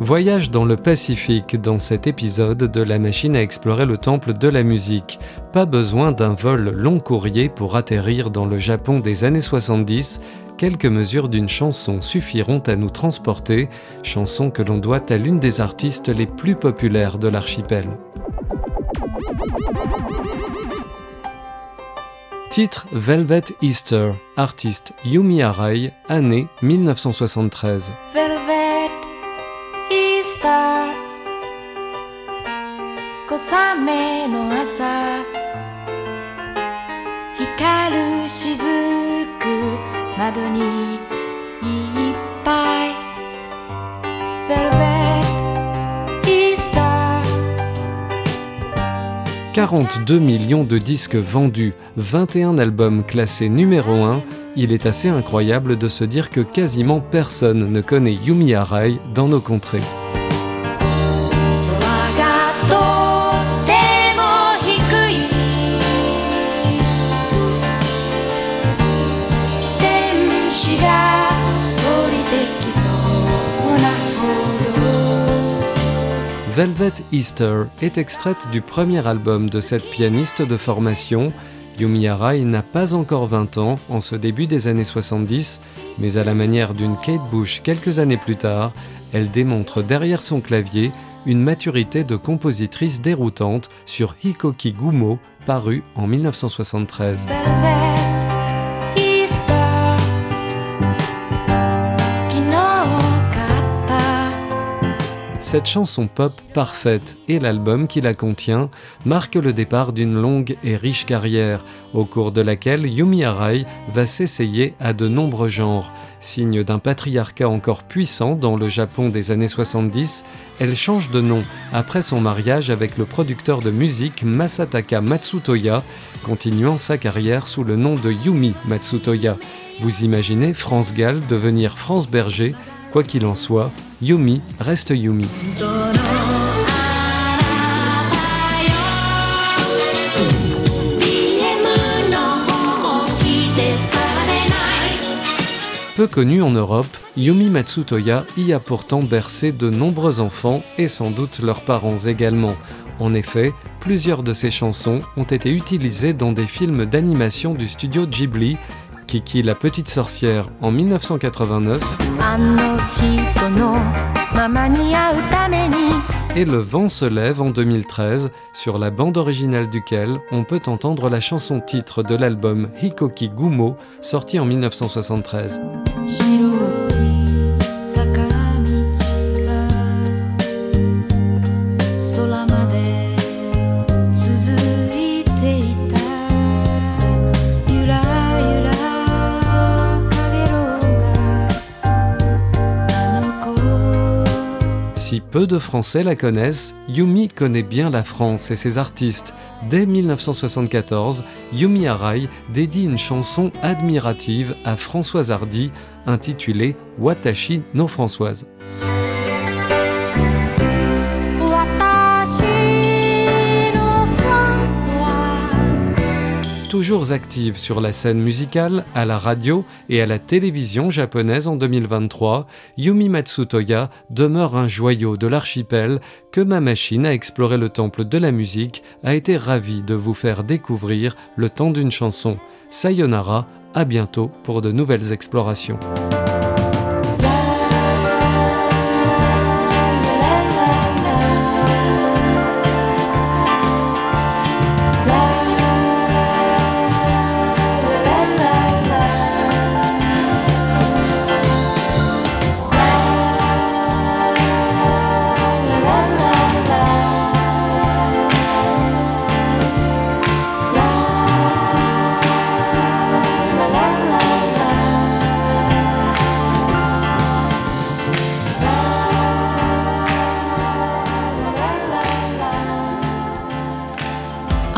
Voyage dans le Pacifique dans cet épisode de La machine à explorer le temple de la musique. Pas besoin d'un vol long courrier pour atterrir dans le Japon des années 70. Quelques mesures d'une chanson suffiront à nous transporter, chanson que l'on doit à l'une des artistes les plus populaires de l'archipel. Titre Velvet Easter, artiste Yumi Arai, année 1973. Velvet Easter 小雨の朝光る雫窓にいっぱい Velvet Easter 42 millions de disques vendus, 21 albums classés numéro 1, il est assez incroyable de se dire que quasiment personne ne connaît Yumi Arai dans nos contrées. Velvet Easter est extraite du premier album de cette pianiste de formation. Yumi Arai n'a pas encore 20 ans en ce début des années 70, mais à la manière d'une Kate Bush quelques années plus tard, elle démontre derrière son clavier une maturité de compositrice déroutante sur Hikoki Gumo, paru en 1973. Velvet Cette chanson pop parfaite et l'album qui la contient marquent le départ d'une longue et riche carrière, au cours de laquelle Yumi Arai va s'essayer à de nombreux genres. Signe d'un patriarcat encore puissant dans le Japon des années 70, elle change de nom après son mariage avec le producteur de musique Masataka Matsutoya, continuant sa carrière sous le nom de Yumi Matsutoya. Vous imaginez France Gall devenir France Berger Quoi qu'il en soit, Yumi reste Yumi. Peu connue en Europe, Yumi Matsutoya y a pourtant bercé de nombreux enfants et sans doute leurs parents également. En effet, plusieurs de ses chansons ont été utilisées dans des films d'animation du studio Ghibli, Kiki la petite sorcière en 1989. Et Le vent se lève en 2013, sur la bande originale duquel on peut entendre la chanson titre de l'album Hikoki Gumo, sorti en 1973. Si peu de Français la connaissent, Yumi connaît bien la France et ses artistes. Dès 1974, Yumi Arai dédie une chanson admirative à Françoise Hardy intitulée Watashi no Françoise. Toujours active sur la scène musicale, à la radio et à la télévision japonaise en 2023, Yumi Matsutoya demeure un joyau de l'archipel que ma machine à explorer le temple de la musique a été ravie de vous faire découvrir le temps d'une chanson. Sayonara, à bientôt pour de nouvelles explorations.